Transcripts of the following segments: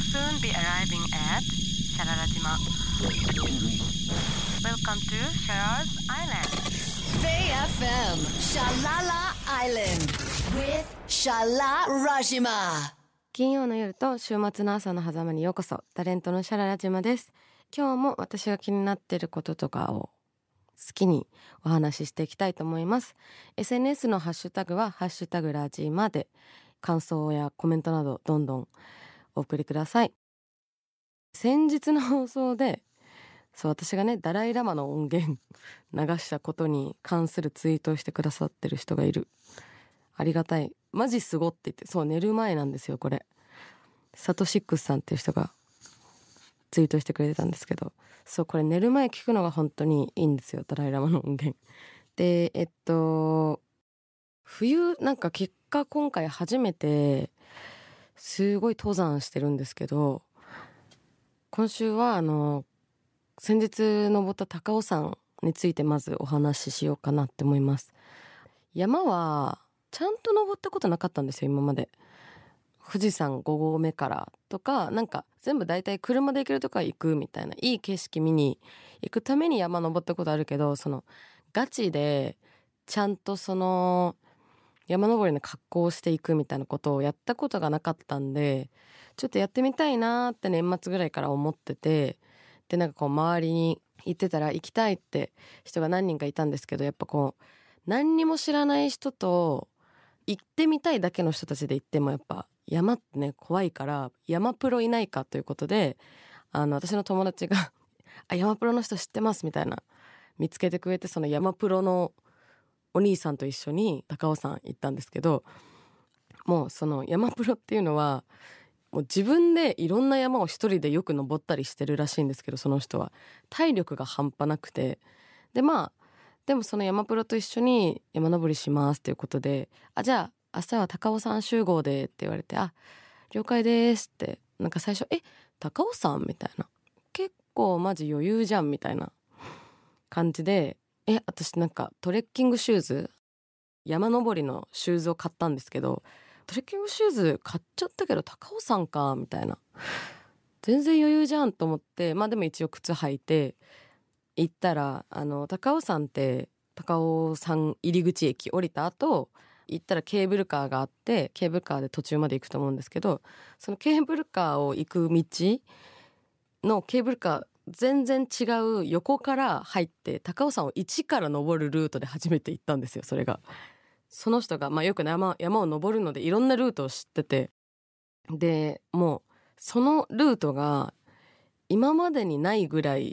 will soon be arriving at Shararajima. Welcome to Sharar's Island. Bay FM Shalala Island with Shala Rajima. 金曜の夜と週末の朝の狭間にようこそタレントのシャララジマです今日も私が気になっていることとかを好きにお話ししていきたいと思います SNS のハッシュタグはハッシュタグラジマで感想やコメントなどどんどんお送りください。先日の放送でそう私がねダライラマの音源 流したことに関するツイートをしてくださってる人がいる。ありがたい。マジすごって言ってそう寝る前なんですよこれ。サトシックスさんっていう人がツイートしてくれてたんですけど。そうこれ寝る前聞くのが本当にいいんですよダライラマの音源。でえっと冬なんか結果今回初めてすごい登山してるんですけど今週はあの先日登った高尾山についてまずお話ししようかなって思います。山はちゃんと登ったことなかったんですよ今まで。富士山5合目からとかなんか全部大体車で行けるとこは行くみたいないい景色見に行くために山登ったことあるけどそのガチでちゃんとその山登りの格好をしていくみたいなことをやったことがなかったんでちょっとやってみたいなって年末ぐらいから思っててでなんかこう周りに行ってたら行きたいって人が何人かいたんですけどやっぱこう何にも知らない人と行ってみたいだけの人たちで行ってもやっぱ山ってね怖いから山プロいないかということであの私の友達があ山プロの人知ってますみたいな見つけてくれてその山プロのお兄さんと一緒に高尾山行ったんですけどもうその山プロっていうのはもう自分でいろんな山を一人でよく登ったりしてるらしいんですけどその人は。体力が半端なくて。でまあでもその山プロと一緒に山登りしますっていうことであじゃあ明日は高尾山集合でって言われてあ了解ですって。なんか最初え高尾山みたいな。結構マジ余裕じゃんみたいな感じでえ私なんかトレッキングシューズ？山登りのシューズを買ったんですけどトレッキングシューズ買っちゃったけど高尾山かみたいな。全然余裕じゃんと思ってまあでも一応靴履いて行ったらあの高尾山って高尾山入り口駅降りた後行ったらケーブルカーがあってケーブルカーで途中まで行くと思うんですけどそのケーブルカーを行く道のケーブルカー全然違う横から入って高尾山を一から登るルートで初めて行ったんですよそれが。その人が、まあ、よく山山を登るのでいろんなルートを知ってて。でもうそのルートが今までにないぐらいっ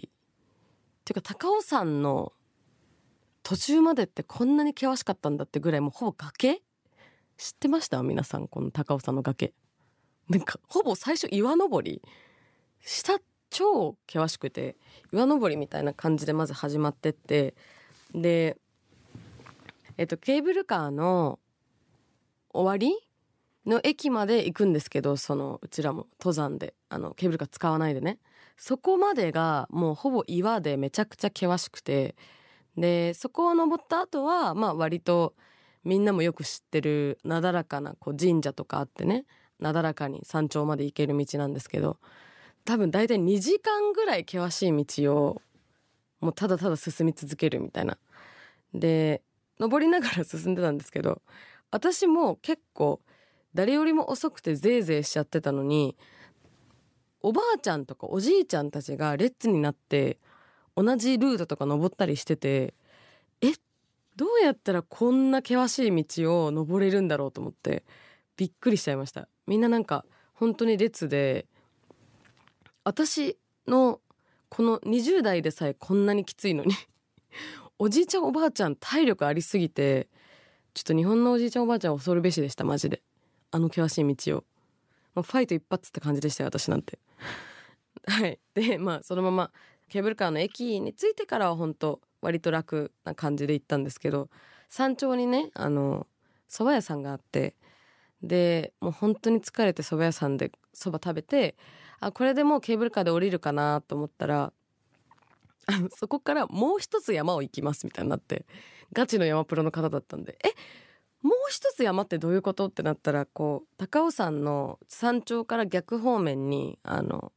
ていうか高尾山の途中までってこんなに険しかったんだってぐらいもうほぼ崖？知ってました？皆さんこの高尾山の崖。なんかほぼ最初岩登り下超険しくて岩登りみたいな感じでまず始まってってでえっとケーブルカーの終わりの駅まで行くんですけどそのうちらも登山で。あのケーブルカー使わないでね。そこまでがもうほぼ岩でめちゃくちゃ険しくてでそこを登った後はまあ割とみんなもよく知ってるなだらかなこう神社とかあってね。なだらかに山頂まで行ける道なんですけど。多分大体2時間ぐらい険しい道をもうただただ進み続けるみたいな。で登りながら進んでたんですけど私も結構誰よりも遅くてゼーゼーしちゃってたのにおばあちゃんとかおじいちゃんたちが列になって同じルートとか登ったりしててえどうやったらこんな険しい道を登れるんだろうと思ってびっくりしちゃいましたみんななんか本当に列で私のこの20代でさえこんなにきついのに。おじいちゃんおばあちゃん体力ありすぎてちょっと日本のおじいちゃんおばあちゃん恐るべしでしたマジで。あの険しい道を。もうファイト一発って感じでしたよ私なんて。はい。でまあそのままケーブルカーの駅に着いてからは本当割と楽な感じで行ったんですけど山頂にねあの蕎麦屋さんがあってでもう本当に疲れて蕎麦屋さんで蕎麦食べてあこれでもうケーブルカーで降りるかなと思ったらそこからもう一つ山を行きますみたいになってガチの山プロの方だったんでえもう一つ山ってどういうことってなったらこう高尾山の山頂から逆方面にあの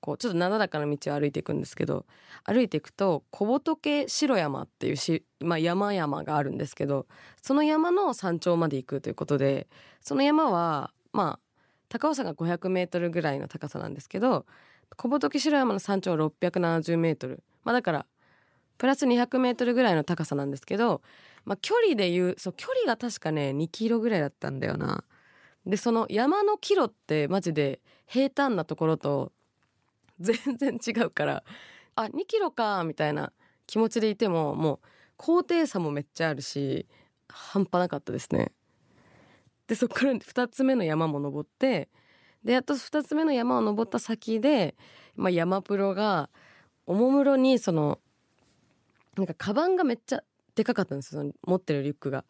こうちょっとなだらかな道を歩いていくんですけど歩いていくと小仏城山っていうし、まあ、山々があるんですけどその山の山頂まで行くということでその山はまあ高尾山が500メートルぐらいの高さなんですけど小仏城山の山頂は670メートルまあだからプラス200メートルぐらいの高さなんですけど、まあ、距離でいうそう距離が確かね2キロぐらいだったんだよな。でその山のキロってマジで平坦なところと全然違うからあ2キロかみたいな気持ちでいてももう高低差もめっちゃあるし半端なかったですね。でそこから 2つ目の山も登ってでやっと2つ目の山を登った先で、まあ、山プロがおもむろにそのなんかカバンがめっちゃでかかったんですよ持ってるリュックが。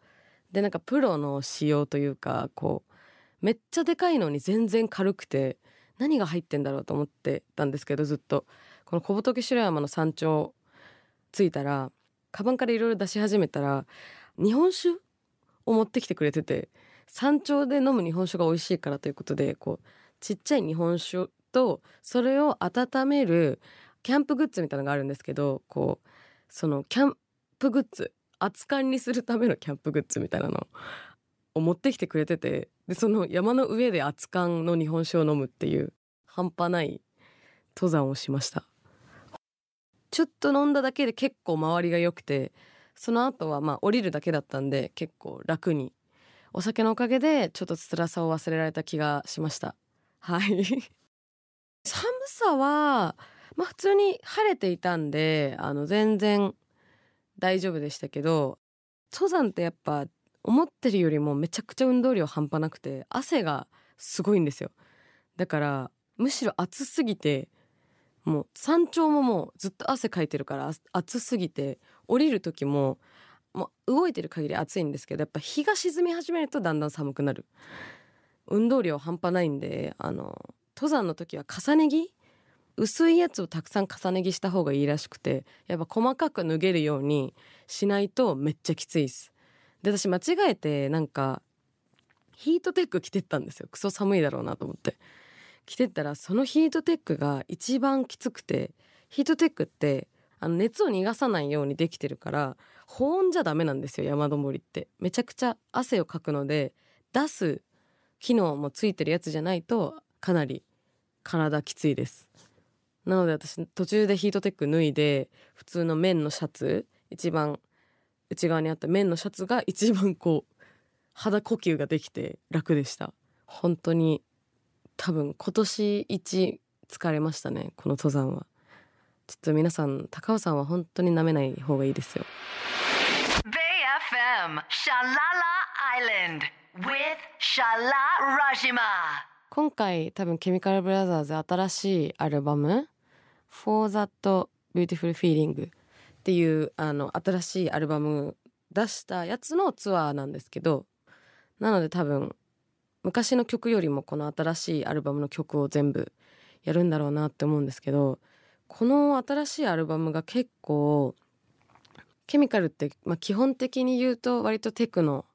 でなんかプロの仕様というかこうめっちゃでかいのに全然軽くて何が入ってんだろうと思ってたんですけどずっとこの小仏城山の山頂着いたらカバンからいろいろ出し始めたら日本酒を持ってきてくれてて山頂で飲む日本酒が美味しいからということでこうちっちゃい日本酒とそれを温めるキャンプグッズみたいなのがあるんですけどこうそのキャンプグッズ熱燗にするためのキャンプグッズみたいなのを持ってきてくれててでその山の上で熱燗の日本酒を飲むっていう半端ない登山をしました。ちょっと飲んだだけで結構周りが良くてその後はまあ降りるだけだったんで結構楽にお酒のおかげでちょっと辛さを忘れられた気がしました。はい。寒さはまあ普通に晴れていたんであの全然大丈夫でしたけど登山ってやっぱ思ってるよりもめちゃくちゃ運動量半端なくて汗がすごいんですよ。だからむしろ暑すぎてもう山頂ももうずっと汗かいてるから暑すぎて降りる時ももう動いてる限り暑いんですけどやっぱ日が沈み始めるとだんだん寒くなる。運動量半端ないんであの登山の時は重ね着？薄いやつをたくさん重ね着した方がいいらしくてやっぱ細かく脱げるようにしないとめっちゃきついです。で私間違えてなんかヒートテック着てったんですよ。クソ寒いだろうなと思って。着てったらそのヒートテックが一番きつくてヒートテックってあの熱を逃がさないようにできてるから保温じゃダメなんですよ山登りって。めちゃくちゃ汗をかくので出す機能もついてるやつじゃないとかなり体きついです。なので私途中でヒートテック脱いで普通の綿のシャツ一番内側にあった綿のシャツが一番こう肌呼吸ができて楽でした。本当に多分今年一疲れましたねこの登山は。ちょっと皆さん高尾山は本当に舐めない方がいいですよ。BayFM Shalala Island with Shala Rajima. 今回多分ケミカルブラザーズ新しいアルバム For That Beautiful Feeling っていうあの新しいアルバム出したやつのツアーなんですけどなので多分昔の曲よりもこの新しいアルバムの曲を全部やるんだろうなって思うんですけどこの新しいアルバムが結構ケミカルって、まあ、基本的に言うと割とテクノ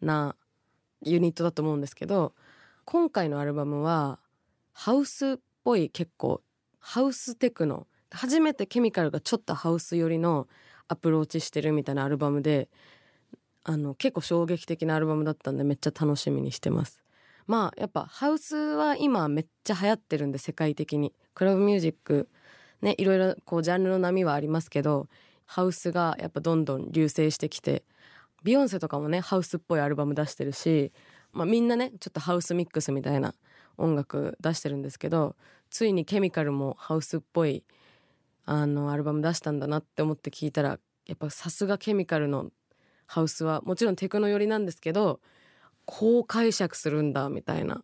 なユニットだと思うんですけど今回のアルバムはハウスっぽい結構ハウステクノ初めてケミカルがちょっとハウス寄りのアプローチしてるみたいなアルバムであの結構衝撃的なアルバムだったんでめっちゃ楽しみにしてます。まあやっぱハウスは今めっちゃ流行ってるんで世界的に。クラブミュージックねいろいろこうジャンルの波はありますけどハウスがやっぱどんどん流星してきてビヨンセとかもねハウスっぽいアルバム出してるし、まあ、みんなねちょっとハウスミックスみたいな音楽出してるんですけどついにケミカルもハウスっぽいあのアルバム出したんだなって思って聞いたらやっぱさすがケミカルのハウスはもちろんテクノ寄りなんですけどこう解釈するんだみたいな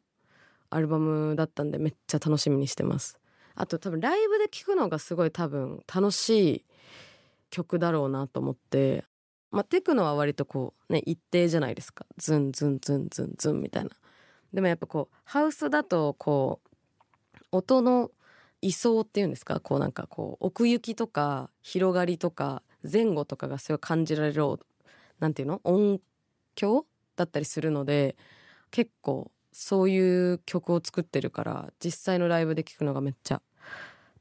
アルバムだったんでめっちゃ楽しみにしてます。あと多分ライブで聴くのがすごい多分楽しい曲だろうなと思ってまあテクノは割とこうね一定じゃないですか。ズンズンズンズンズンみたいな。でもやっぱこうハウスだとこう音の位相っていうんですか？こうなんかこう奥行きとか広がりとか前後とかがすごい感じられるなんていうの？音響だったりするので結構そういう曲を作ってるから実際のライブで聴くのがめっちゃ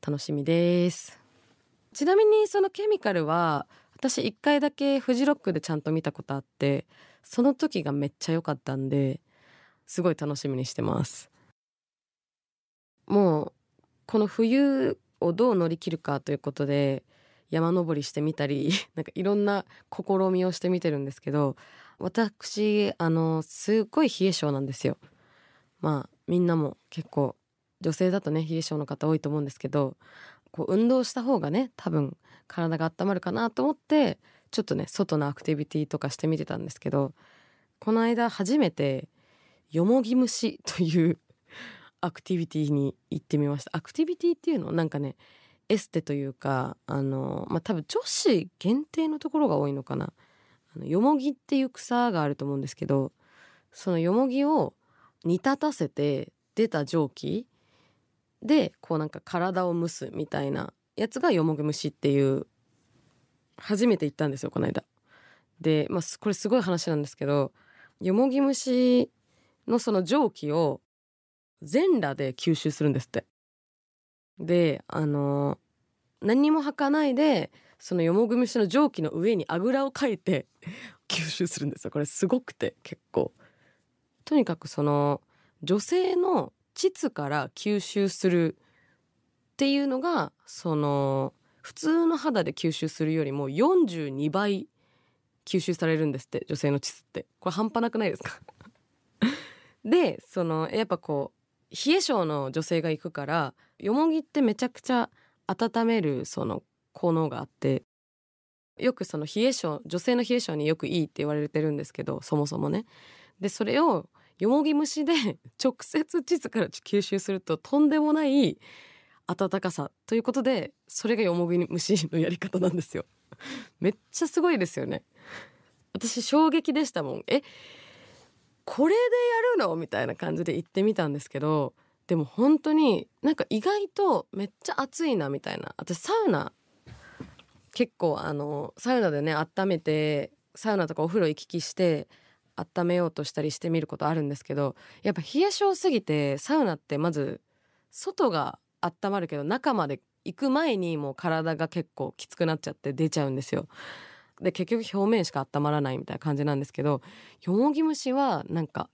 楽しみです。ちなみにそのケミカルは私一回だけフジロックでちゃんと見たことあってその時がめっちゃ良かったんですごい楽しみにしてます。もうこの冬をどう乗り切るかということで山登りしてみたり なんかいろんな試みをしてみてるんですけど私あのすっごい冷え性なんですよ。まあみんなも結構女性だとね冷え性の方多いと思うんですけどこう運動した方がね多分体が温まるかなと思ってちょっとね外のアクティビティとかしてみてたんですけどこの間初めてよもぎ虫という アクティビティに行ってみました。アクティビティっていうのなんかねエステというかあのまあ多分女子限定のところが多いのかな。あのよもぎっていう草があると思うんですけどそのよもぎを煮立たせて出た蒸気でこうなんか体を蒸すみたいなやつがよもぎ蒸しっていう初めて行ったんですよこの間。で、まあ、これすごい話なんですけどよもぎ蒸しのその蒸気を全裸で吸収するんですって。であの何にも履かないでそのよもぎ蒸しの蒸気の上にあぐらをかいて 吸収するんですよこれすごくて結構。とにかくその女性の膣から吸収するっていうのがその普通の肌で吸収するよりも42倍吸収されるんですって女性の膣って。これ半端なくないですか？でそのやっぱこう冷え性の女性が行くからよもぎってめちゃくちゃ温めるその効能があってよくその冷え性女性の冷え性によくいいって言われてるんですけどそもそもね。でそれをよもぎ虫で 直接膣から吸収するととんでもない暖かさということでそれがよもぎ虫のやり方なんですよ。めっちゃすごいですよね。私衝撃でしたもん。えこれでやるの？みたいな感じで行ってみたんですけどでも本当になんか意外とめっちゃ暑いなみたいな。私サウナ。結構あのサウナでね温めてサウナとかお風呂行き来して温めようとしたりしてみることあるんですけどやっぱ冷え性すぎてサウナってまず外が温まるけど中まで行く前にもう体が結構きつくなっちゃって出ちゃうんですよ。で結局表面しか温まらないみたいな感じなんですけどよもぎ虫はなんか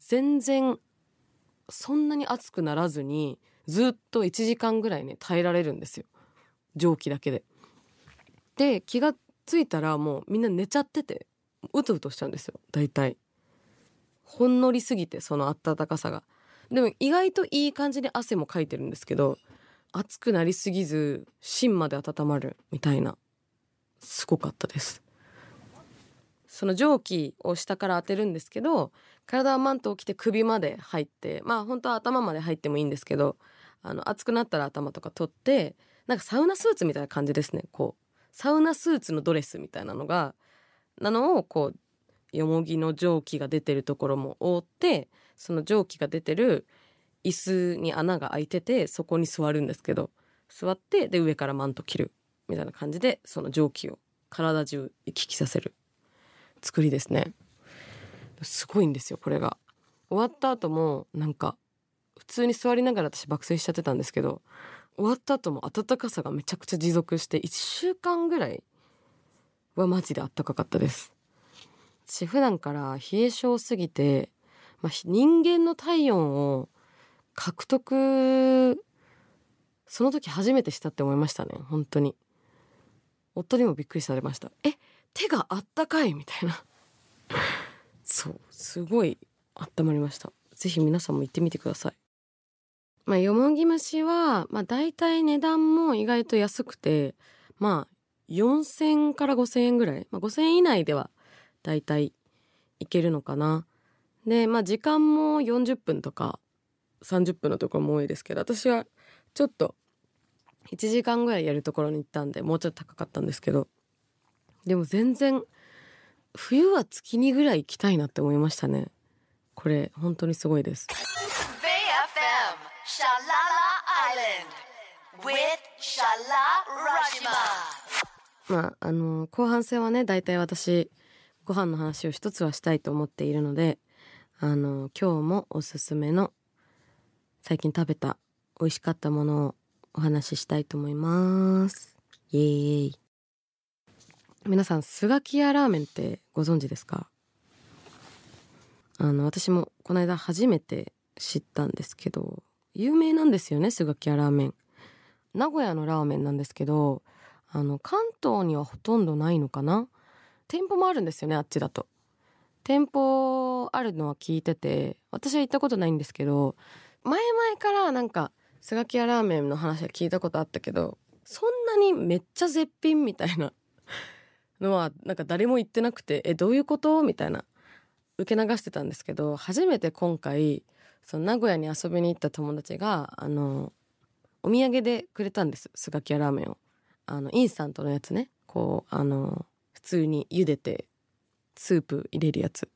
全然そんなに熱くならずにずっと1時間ぐらいね耐えられるんですよ蒸気だけで。で気がついたらもうみんな寝ちゃっててうとうとしちゃうんですよ大体。ほんのりすぎてその暖かさが。でも意外といい感じに汗もかいてるんですけど熱くなりすぎず芯まで温まるみたいなすごかったですその蒸気を下から当てるんですけど体はマントを着て首まで入ってまあ本当は頭まで入ってもいいんですけどあの熱くなったら頭とか取ってなんかサウナスーツみたいな感じですねこうサウナスーツのドレスみたいなのがなのをこうよもぎの蒸気が出てるところも覆ってその蒸気が出てる椅子に穴が開いててそこに座るんですけど座ってで上からマント着るみたいな感じでその蒸気を体中行き来させる作りですね。すごいんですよこれが。終わった後もなんか普通に座りながら私爆睡しちゃってたんですけど終わった後も暖かさがめちゃくちゃ持続して1週間ぐらいはマジで暖かかったです。私普段から冷え性すぎてまあ、人間の体温を獲得その時初めてしたって思いましたね。本当に。夫にもびっくりされました。え手があったかい？みたいな。そう。すごい温まりました。ぜひ皆さんも行ってみてください。まあよもぎ虫はまあ大体値段も意外と安くてまあ4000から5000円ぐらい、まあ、5000円以内では大体いけるのかな。でまあ時間も40分とか30分のところも多いですけど私はちょっと1時間ぐらいやるところに行ったんでもうちょっと高かったんですけどでも全然冬は月にぐらい行きたいなって思いましたね。これ本当にすごいです。BFM Shalala Island with Shala Rajima. まああの後半戦はね大体私ご飯の話を一つはしたいと思っているのであの今日もおすすめの最近食べた美味しかったものをお話ししたいと思います。イエーイ。皆さんスガキヤラーメンってご存知ですか？あの私もこの間初めて知ったんですけど有名なんですよねスガキヤラーメン。名古屋のラーメンなんですけどあの関東にはほとんどないのかな？店舗もあるんですよねあっちだと。店舗あるのは聞いてて私は行ったことないんですけど前々からなんかスガキヤラーメンの話は聞いたことあったけどそんなにめっちゃ絶品みたいな のはなんか誰も言ってなくてえどういうこと？みたいな受け流してたんですけど初めて今回その名古屋に遊びに行った友達があのお土産でくれたんですスガキヤラーメンを。あのインスタントのやつね。こうあの普通に茹でてスープ入れるやつ。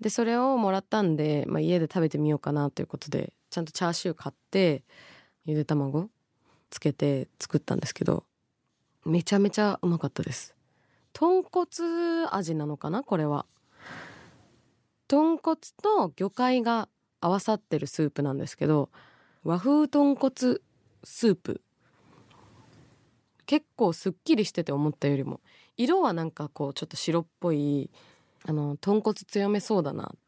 でそれをもらったんで、まあ、家で食べてみようかなということでちゃんとチャーシュー買ってゆで卵つけて作ったんですけどめちゃめちゃうまかったです。豚骨味なのかな？これは。豚骨と魚介が合わさってるスープなんですけど和風豚骨スープ結構すっきりしてて思ったよりも色はなんかこうちょっと白っぽいあの豚骨強めそうだなっ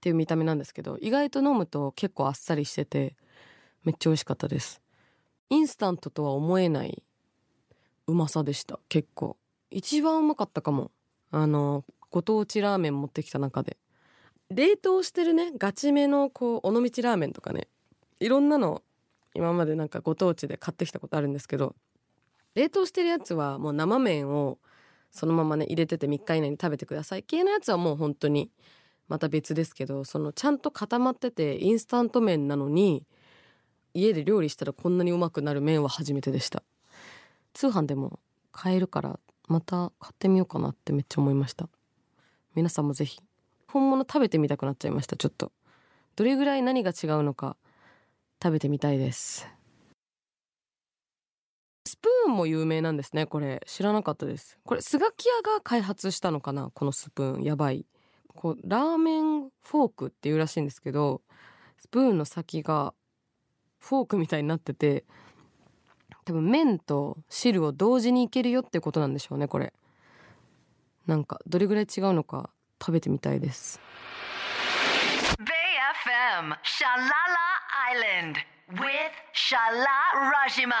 ていう見た目なんですけど意外と飲むと結構あっさりしててめっちゃ美味しかったです。インスタントとは思えないうまさでした結構。一番うまかったかも。あのご当地ラーメン持ってきた中で。冷凍してるねガチめのこう尾道ラーメンとかね。いろんなの今までなんかご当地で買ってきたことあるんですけど冷凍してるやつはもう生麺をそのままね入れてて3日以内に食べてください。系のやつはもう本当にまた別ですけどそのちゃんと固まっててインスタント麺なのに家で料理したらこんなにうまくなる麺は初めてでした。通販でも買えるからまた買ってみようかなってめっちゃ思いました。皆さんもぜひ本物食べてみたくなっちゃいました。ちょっと。どれぐらい何が違うのか食べてみたいです。スプーンも有名なんですね。これ知らなかったです。これスガキ屋が開発したのかな？このスプーン。やばい。こうラーメンフォークっていうらしいんですけどスプーンの先がフォークみたいになってて多分麺と汁を同時にいけるよってことなんでしょうねこれ。なんかどれぐらい違うのか食べてみたいです。Bay FM, Shalala Island with Shala Rajima.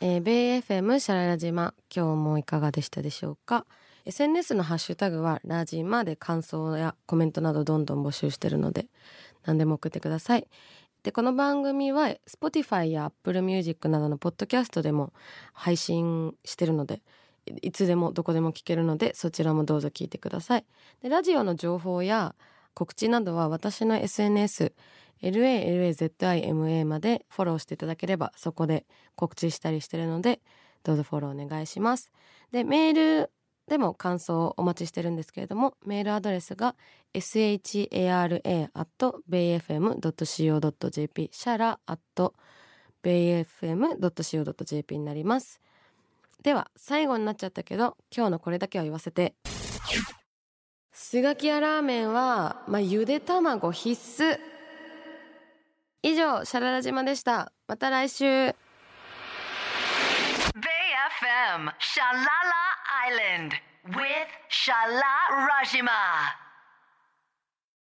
えー、ベイ FM シャララ島今日もいかがでしたでしょうか？SNS のハッシュタグはラジマで感想やコメントなどどんどん募集してるので何でも送ってください。でこの番組は Spotify や Apple Music などのポッドキャストでも配信してるのでいいつでもどこでも聞けるのでそちらもどうぞ聞いてください。でラジオの情報や告知などは私の SNS LALAZIMA までフォローしていただければそこで告知したりしてるのでどうぞフォローお願いします。でメールでも感想をお待ちしてるんですけれどもメールアドレスが shara.bayfm.co.jp シャラ .bayfm.co.jp になります。では最後になっちゃったけど今日のこれだけは言わせて。スガキヤラーメンは、まあ、ゆで卵必須。以上シャララ島でした。また来週。BFM シャララアイランド with シャララ島。